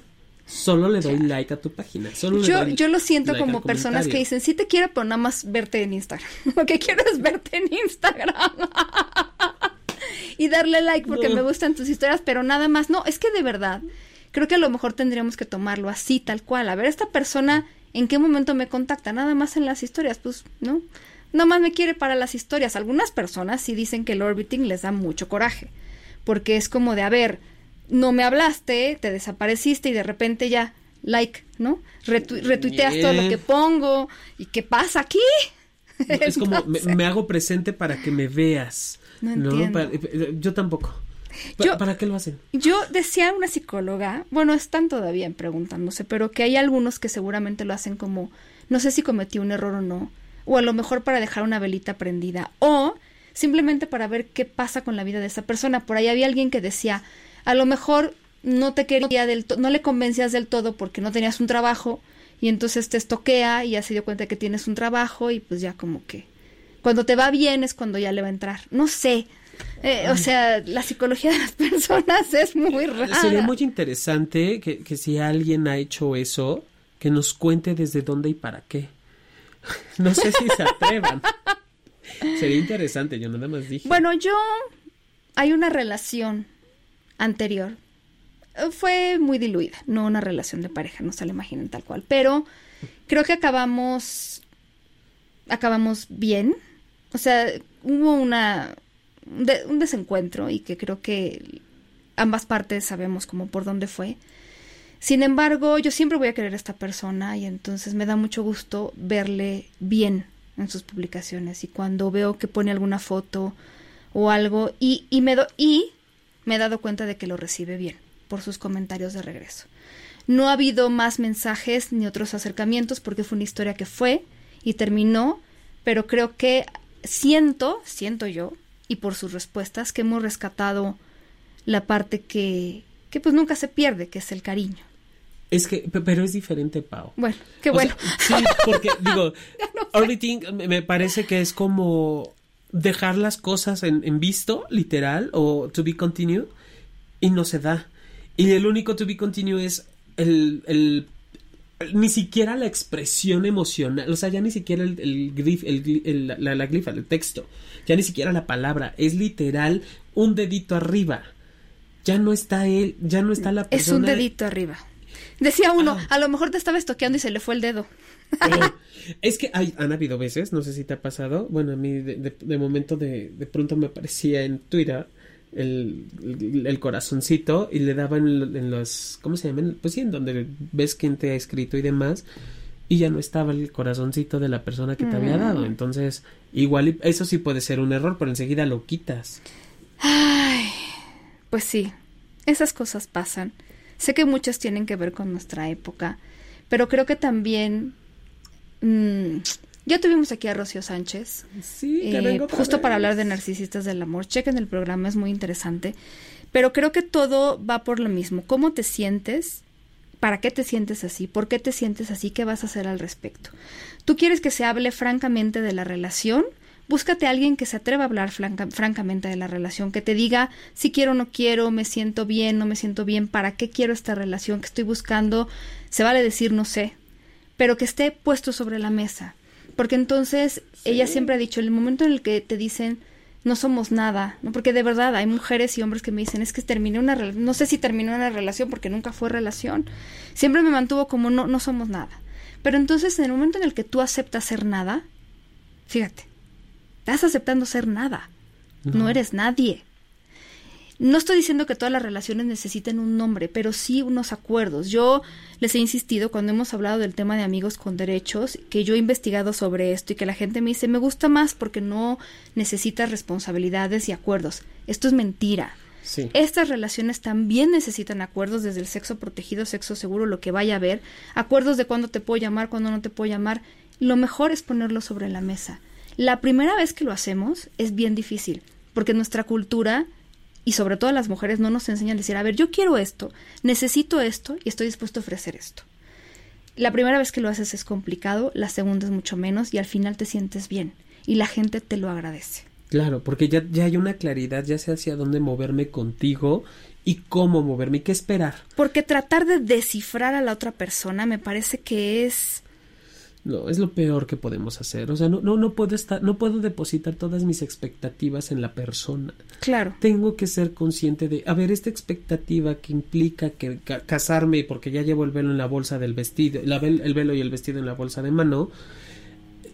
[SPEAKER 2] Solo le doy like a tu página. Solo le
[SPEAKER 1] Yo,
[SPEAKER 2] doy
[SPEAKER 1] yo lo siento
[SPEAKER 2] like
[SPEAKER 1] como personas que dicen, sí te quiero, pero nada más verte en Instagram. Lo que quiero es verte en Instagram. y darle like porque
[SPEAKER 2] No.
[SPEAKER 1] me gustan tus historias, pero nada más. No, es que de verdad, creo que a lo mejor tendríamos que tomarlo así, tal cual. A ver, esta persona, ¿en qué momento me contacta? Nada más en las historias, pues, ¿no? Nada más me quiere para las historias. Algunas personas sí dicen que el orbiting les da mucho coraje. Porque es como de, a ver, no me hablaste, te desapareciste y de repente ya, like, ¿no? Retu- retuiteas todo lo que pongo. ¿Y qué pasa aquí?
[SPEAKER 2] No, es como, me, hago presente para que me veas.
[SPEAKER 1] No entiendo.
[SPEAKER 2] Para- eh, yo tampoco.
[SPEAKER 1] Yo-
[SPEAKER 2] ¿Para qué lo hacen?
[SPEAKER 1] Yo decía a una psicóloga, bueno, están todavía preguntándose, pero que hay algunos que seguramente lo hacen como, no sé si cometí un error o no, o a lo mejor para dejar una velita prendida, o simplemente para ver qué pasa con la vida de esa persona. Por ahí había alguien que decía, a lo mejor no te quería del no le convencías del todo porque no tenías un trabajo y entonces te estoquea y ya se dio cuenta que tienes un trabajo y pues ya como que cuando te va bien es cuando ya le va a entrar. No sé. Eh, o sea, la psicología de las personas es muy rara.
[SPEAKER 2] Sería muy interesante que, que si alguien ha hecho eso, que nos cuente desde dónde y para qué. No sé si se atrevan. Sería interesante, yo nada más dije.
[SPEAKER 1] Bueno, yo hay una relación anterior. Eh, Fue muy diluida, no una relación de pareja, no se la imaginen tal cual, pero creo que acabamos acabamos bien. O sea, hubo una un, de- un desencuentro y que creo que ambas partes sabemos como por dónde fue. Sin embargo, yo siempre voy a querer a esta persona y entonces me da mucho gusto verle bien en sus publicaciones y cuando veo que pone alguna foto o algo y, y me do- y me he dado cuenta de que lo recibe bien por sus comentarios de regreso. No ha habido más mensajes ni otros acercamientos porque fue una historia que fue y terminó, pero creo que siento, siento yo, y por sus respuestas, que hemos rescatado la parte que, que pues nunca se pierde, que es el cariño.
[SPEAKER 2] Es que, pe- pero es diferente, Pau.
[SPEAKER 1] Bueno, qué
[SPEAKER 2] O
[SPEAKER 1] bueno.
[SPEAKER 2] sea, sí, porque digo, orbiting me- me parece que es como dejar las cosas en, en visto, literal, o to be continued, y no se da. Y el único to be continued es el, el- ni siquiera la expresión emocional, o sea, ya ni siquiera el, el grif, la, la glifa, el texto, ya ni siquiera la palabra, es literal un dedito arriba. Ya no está él, ya no está la
[SPEAKER 1] es un
[SPEAKER 2] persona.
[SPEAKER 1] dedito arriba. Decía uno,
[SPEAKER 2] Ah.
[SPEAKER 1] a lo mejor te estaba estoqueando y se le fue el dedo.
[SPEAKER 2] Es que hay, han habido veces, no sé si te ha pasado, bueno, a mí de, de- de momento de, de pronto me aparecía en Twitter el, el, el corazoncito y le daban en, en los, ¿cómo se llaman? Pues sí, en donde ves quién te ha escrito y demás, y ya no estaba el corazoncito de la persona que te había
[SPEAKER 1] Mm.
[SPEAKER 2] dado, entonces igual eso sí puede ser un error, pero enseguida lo quitas.
[SPEAKER 1] Ay, pues sí, esas cosas pasan. Sé que muchas tienen que ver con nuestra época, pero creo que también... mm, ya tuvimos aquí a Rocío Sánchez,
[SPEAKER 2] Sí,
[SPEAKER 1] eh,
[SPEAKER 2] vengo
[SPEAKER 1] justo para hablar de narcisistas del amor. Chequen el programa, es muy interesante. Pero creo que todo va por lo mismo. ¿Cómo te sientes? ¿Para qué te sientes así? ¿Por qué te sientes así? ¿Qué vas a hacer al respecto? ¿Tú quieres que se hable francamente de la relación? Búscate a alguien que se atreva a hablar francamente de la relación, que te diga si quiero o no quiero, me siento bien, no me siento bien, para qué quiero esta relación que estoy buscando. Se vale decir no sé, pero que esté puesto sobre la mesa. Porque entonces ella siempre ha dicho, en el momento en el que te dicen no somos nada, ¿no? Porque de verdad hay mujeres y hombres que me dicen, es que terminé una relación, no sé si terminé una relación porque nunca fue relación. Siempre me mantuvo como no, no somos nada. Pero entonces en el momento en el que tú aceptas ser nada, fíjate, Estás aceptando ser nada. No. eres nadie. No estoy diciendo que todas las relaciones necesiten un nombre, pero sí unos acuerdos. Yo les he insistido cuando hemos hablado del tema de amigos con derechos, que yo he investigado sobre esto y que la gente me dice, me gusta más porque no necesitas responsabilidades y acuerdos. Esto es mentira. Sí. Estas relaciones también necesitan acuerdos desde el sexo protegido, sexo seguro, lo que vaya a haber, acuerdos de cuándo te puedo llamar, cuándo no te puedo llamar. Lo mejor es ponerlo sobre la mesa. La primera vez que lo hacemos es bien difícil, porque nuestra cultura y sobre todo las mujeres no nos enseñan a decir, a ver, yo quiero esto, necesito esto y estoy dispuesto a ofrecer esto. La primera vez que lo haces es complicado, la segunda es mucho menos y al final te sientes bien y la gente te lo agradece.
[SPEAKER 2] Claro, porque ya, ya hay una claridad, ya sé hacia dónde moverme contigo y cómo moverme y qué esperar.
[SPEAKER 1] Porque tratar de descifrar a la otra persona me parece que es
[SPEAKER 2] no, es lo peor que podemos hacer. O sea, no, no, no puedo estar, no puedo depositar todas mis expectativas en la persona.
[SPEAKER 1] Claro.
[SPEAKER 2] Tengo que ser consciente de, a ver, esta expectativa que implica que casarme porque ya llevo el velo en la bolsa del vestido, la el velo y el vestido en la bolsa de mano.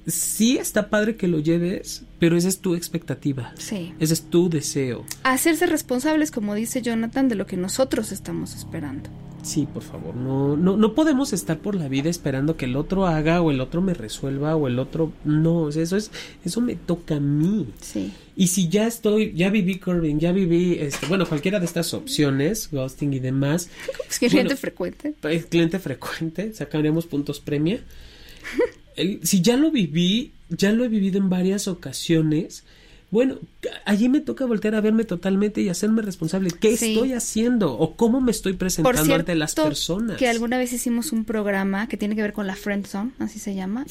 [SPEAKER 2] Sí está padre que lo lleves, pero esa es tu expectativa.
[SPEAKER 1] Sí.
[SPEAKER 2] Ese es tu deseo.
[SPEAKER 1] Hacerse responsables, como dice Jonathan, de lo que nosotros estamos esperando.
[SPEAKER 2] Sí, por favor, no, no, no podemos estar por la vida esperando que el otro haga o el otro me resuelva o el otro no, eso es, eso me toca a mí.
[SPEAKER 1] Sí.
[SPEAKER 2] Y si ya estoy, ya viví curving, ya viví, este, bueno, cualquiera de estas opciones, ghosting y demás.
[SPEAKER 1] Es que cliente frecuente.
[SPEAKER 2] Es cliente frecuente, sacaremos puntos premia. si ya lo viví, ya lo he vivido en varias ocasiones bueno, allí me toca voltear a verme totalmente y hacerme responsable. ¿Qué estoy haciendo? ¿O cómo me estoy presentando ante las personas?
[SPEAKER 1] Que alguna vez hicimos un programa que tiene que ver con la Friendzone, así se llama.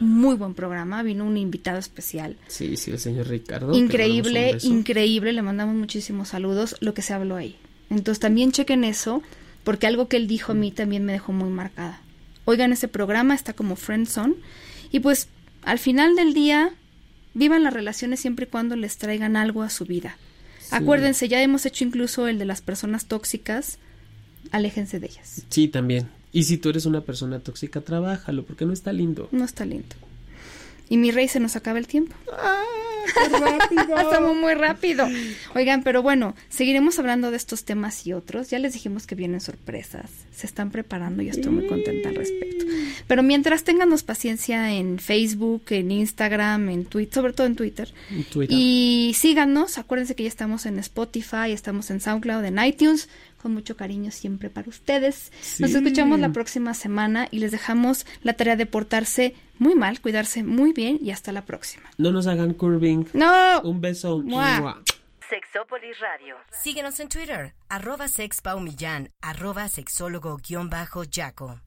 [SPEAKER 1] muy buen programa. Vino un invitado especial.
[SPEAKER 2] Sí, sí, el señor Ricardo.
[SPEAKER 1] Increíble, increíble. Le mandamos muchísimos saludos. Lo que se habló ahí. Entonces también chequen eso, porque algo que él dijo a mí también me dejó muy marcada. Oigan, ese programa está como Friendzone. Y pues al final del día Vivan las relaciones siempre y cuando les traigan algo a su vida. Acuérdense, ya hemos hecho incluso el de las personas tóxicas. Aléjense de ellas.
[SPEAKER 2] Sí, también. Y si tú eres una persona tóxica, trabájalo, porque no está lindo.
[SPEAKER 1] No está lindo. Y mi rey se nos acaba el tiempo.
[SPEAKER 2] ¡Ah, qué rápido!
[SPEAKER 1] Estamos muy rápido. Oigan, pero bueno, seguiremos hablando de estos temas y otros. Ya les dijimos que vienen sorpresas. Se están preparando y estoy muy contenta al respecto. Pero mientras ténganos paciencia en Facebook, en Instagram, en Twitter, sobre todo en Twitter. Y síganos. Acuérdense que ya estamos en Spotify, estamos en SoundCloud, en iTunes con mucho cariño siempre para ustedes. Nos escuchamos la próxima semana y les dejamos la tarea de portarse muy mal, cuidarse muy bien y hasta la próxima.
[SPEAKER 2] No nos hagan curving.
[SPEAKER 1] No.
[SPEAKER 2] Un beso.
[SPEAKER 3] Sexópolis Radio. Síguenos en Twitter, arroba sexpaumillán, arroba sexólogo-yaco.